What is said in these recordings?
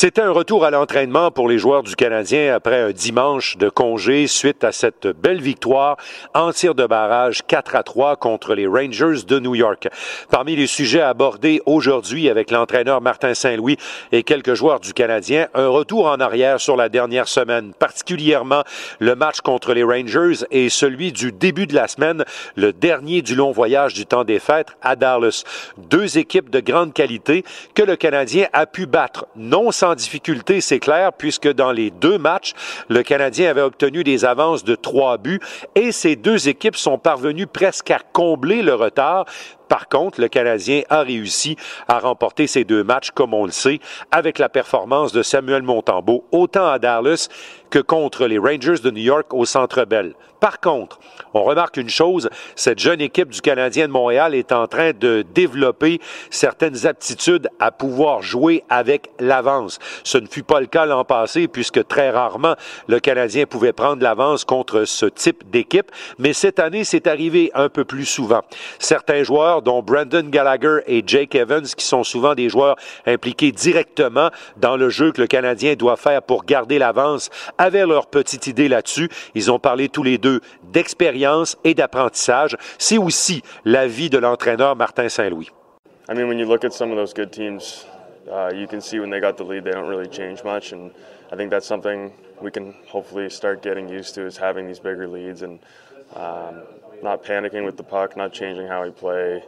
C'était un retour à l'entraînement pour les joueurs du Canadien après un dimanche de congé suite à cette belle victoire en tir de barrage 4 à 3 contre les Rangers de New York. Parmi les sujets abordés aujourd'hui avec l'entraîneur Martin Saint-Louis et quelques joueurs du Canadien, un retour en arrière sur la dernière semaine, particulièrement le match contre les Rangers et celui du début de la semaine, le dernier du long voyage du temps des fêtes à Dallas. Deux équipes de grande qualité que le Canadien a pu battre, non sans difficulté, c'est clair, puisque dans les deux matchs, le Canadien avait obtenu des avances de trois buts et ces deux équipes sont parvenues presque à combler le retard par contre, le Canadien a réussi à remporter ces deux matchs, comme on le sait, avec la performance de Samuel Montembeau, autant à Dallas que contre les Rangers de New York au Centre Bell. Par contre, on remarque une chose, cette jeune équipe du Canadien de Montréal est en train de développer certaines aptitudes à pouvoir jouer avec l'avance. Ce ne fut pas le cas l'an passé puisque très rarement le Canadien pouvait prendre l'avance contre ce type d'équipe, mais cette année, c'est arrivé un peu plus souvent. Certains joueurs dont Brandon Gallagher et Jake Evans, qui sont souvent des joueurs impliqués directement dans le jeu que le Canadien doit faire pour garder l'avance, avaient leur petite idée là-dessus. Ils ont parlé tous les deux d'expérience et d'apprentissage. C'est aussi l'avis de l'entraîneur Martin Saint-Louis. I mean, when you look at some of those good teams, uh, you can see when they got the lead, they don't really change much, and I think that's something we can hopefully start getting used to is having these bigger leads and um, not panicking with the puck, not changing how we play.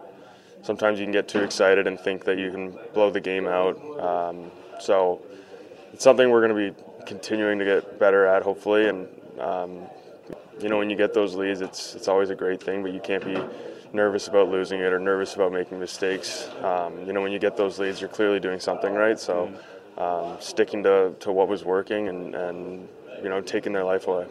Sometimes you can get too excited and think that you can blow the game out. Um, so it's something we're going to be continuing to get better at, hopefully. And um, you know, when you get those leads, it's it's always a great thing, but you can't be nervous about losing it or nervous about making mistakes. Um, you know, when you get those leads, you're clearly doing something right. So um, sticking to, to what was working and, and you know taking their life away.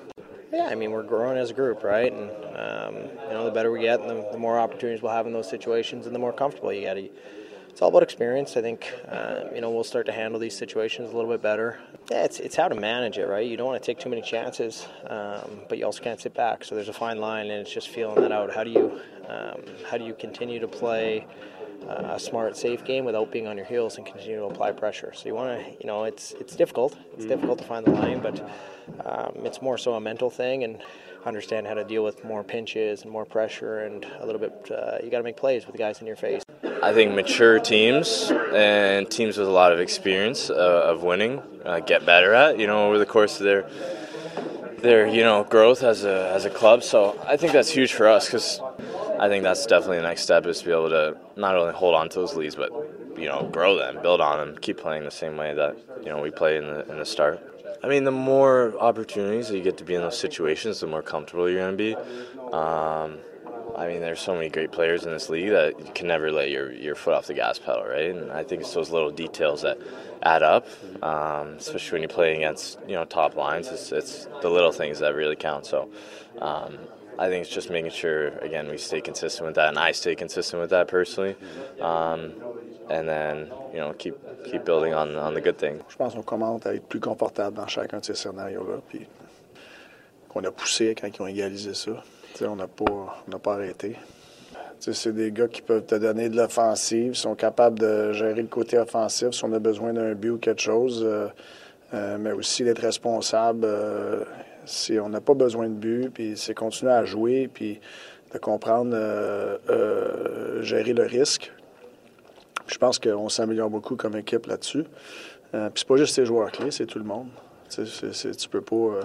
Yeah, I mean we're growing as a group, right? And um, you know, the better we get, the, the, more opportunities we'll have in those situations, and the more comfortable you get. It's all about experience. I think uh, you know we'll start to handle these situations a little bit better. Yeah, it's it's how to manage it, right? You don't want to take too many chances, um, but you also can't sit back. So there's a fine line, and it's just feeling that out. How do you um, how do you continue to play? Uh, a smart, safe game without being on your heels and continue to apply pressure. So you want to, you know, it's it's difficult. It's mm. difficult to find the line, but um, it's more so a mental thing and understand how to deal with more pinches and more pressure and a little bit. Uh, you got to make plays with the guys in your face. I think mature teams and teams with a lot of experience uh, of winning uh, get better at you know over the course of their their you know growth as a as a club. So I think that's huge for us because I think that's definitely the next step is to be able to not only hold on to those leads but you know grow them, build on them, keep playing the same way that you know we play in the in the start. I mean, the more opportunities that you get to be in those situations, the more comfortable you're going to be. Um, I mean, there's so many great players in this league that you can never let your, your foot off the gas pedal, right? And I think it's those little details that add up, um, especially when you're playing against you know top lines. It's, it's the little things that really count. So. Um, I think it's just making sure again we stay consistent with that, and I stay consistent with that personally. And then you know keep keep building on on the good thing. Je pense qu'on commence à être plus confortable dans chacun de ces scénarios-là, puis qu'on a poussé quand ils ont égalisé ça. T'sais, on n'a pas on n'a pas arrêté. C'est des gars qui peuvent te donner de l'offensive, sont capables de gérer le côté offensif si on a besoin d'un but ou quelque chose, euh, euh, mais aussi d'être responsable euh, on n'a pas besoin de but, puis c'est continuer à jouer, puis de comprendre euh, euh, gérer le risque. Je pense qu'on s'améliore beaucoup comme équipe là-dessus. Euh, puis c'est pas juste les joueurs clés, c'est tout le monde. tu peux pas.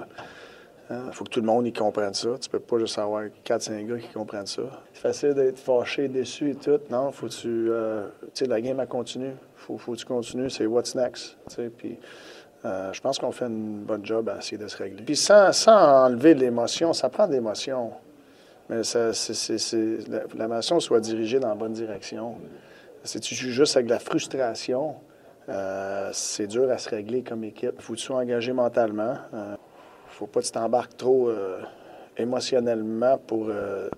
Il hein, faut que tout le monde y comprenne ça. Tu peux pas juste avoir 4-5 gars qui comprennent ça. C'est facile d'être fâché, déçu et tout. Non, faut tu. tu sais, la game, a continue. Faut, faut que tu continues. C'est what's next. Puis. Je pense qu'on fait une bonne job à essayer de se régler. Puis sans, sans enlever l'émotion, ça prend de l'émotion. Mais ça, l'émotion soit dirigée dans la bonne direction. Si tu joues juste avec de la frustration, euh, c'est dur à se régler comme équipe. Il faut que tu sois engagé mentalement. Il euh, ne faut pas que tu t'embarques trop euh, émotionnellement pour euh,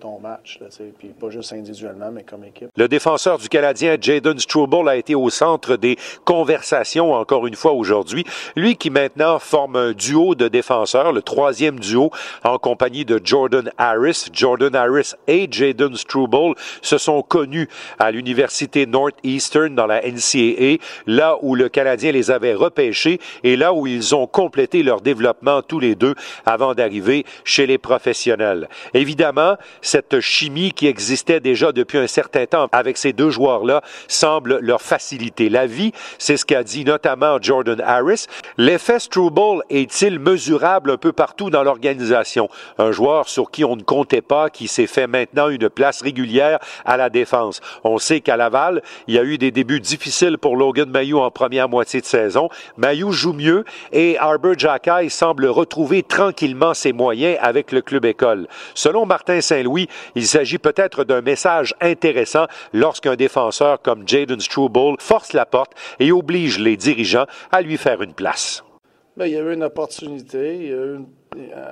ton match, puis pas juste individuellement, mais comme équipe. Le défenseur du Canadien, Jaden Struble, a été au centre des conversations encore une fois aujourd'hui. Lui qui maintenant forme un duo de défenseurs, le troisième duo en compagnie de Jordan Harris. Jordan Harris et Jaden Struble se sont connus à l'université Northeastern dans la NCAA, là où le Canadien les avait repêchés et là où ils ont complété leur développement tous les deux avant d'arriver chez les professionnels. Évidemment, cette chimie qui existait déjà depuis un certain temps avec ces deux joueurs-là semble leur faciliter la vie. C'est ce qu'a dit notamment Jordan Harris. L'effet Struble est-il mesurable un peu partout dans l'organisation? Un joueur sur qui on ne comptait pas, qui s'est fait maintenant une place régulière à la défense. On sait qu'à Laval, il y a eu des débuts difficiles pour Logan Mayou en première moitié de saison. Mayou joue mieux et Arbor Jackay semble retrouver tranquillement ses moyens avec le club école. Selon Martin Saint-Louis, il s'agit peut-être d'un message intéressant lorsqu'un défenseur comme Jaden Struble force la porte et oblige les dirigeants à lui faire une place. Bien, il y a eu une opportunité, il y a eu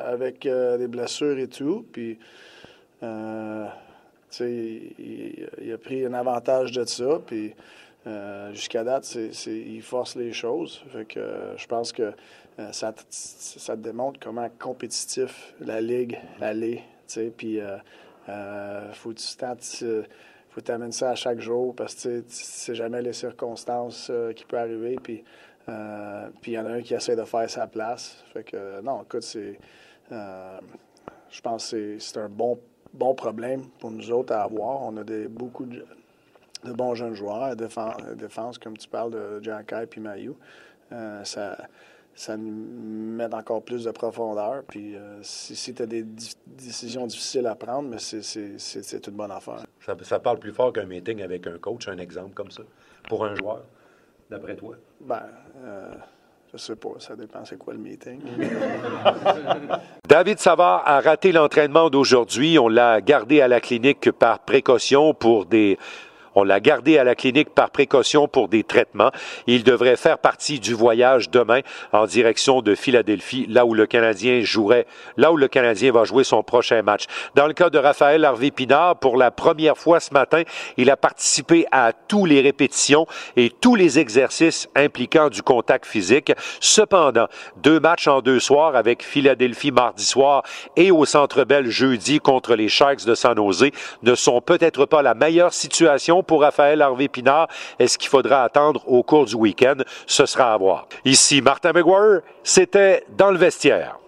avec euh, des blessures et tout, puis euh, il, il, a pris un avantage de ça, puis euh, jusqu'à date, c'est, il force les choses. Que, euh, je pense que euh, ça, ça démontre comment compétitif la Ligue est. Puis, faut tu faut t'amener ça à chaque jour parce que tu sais jamais les circonstances qui peuvent arriver. Puis, il y en a un qui essaie de faire sa place. Que, non, écoute, je pense que c'est, un bon, problème pour nous autres à avoir. On a beaucoup de de bons jeunes joueurs, défense, défense comme tu parles de Jack et Mayu. Euh, ça, ça nous met encore plus de profondeur. Puis euh, si, tu as des décisions difficiles à prendre, mais c'est une bonne affaire. Ça, parle plus fort qu'un meeting avec un coach, un exemple comme ça, pour un joueur, d'après toi? Ben, euh, je sais pas, ça dépend c'est quoi le meeting. David Savard a raté l'entraînement d'aujourd'hui. On l'a gardé à la clinique par précaution pour des on l'a gardé à la clinique par précaution pour des traitements. Il devrait faire partie du voyage demain en direction de Philadelphie, là où le Canadien jouerait, là où le Canadien va jouer son prochain match. Dans le cas de Raphaël Harvey Pinard, pour la première fois ce matin, il a participé à tous les répétitions et tous les exercices impliquant du contact physique. Cependant, deux matchs en deux soirs avec Philadelphie mardi soir et au Centre Bell jeudi contre les Sharks de San Jose ne sont peut-être pas la meilleure situation pour Raphaël Harvey Pinard. Est-ce qu'il faudra attendre au cours du week-end? Ce sera à voir. Ici Martin McGuire, c'était dans le vestiaire.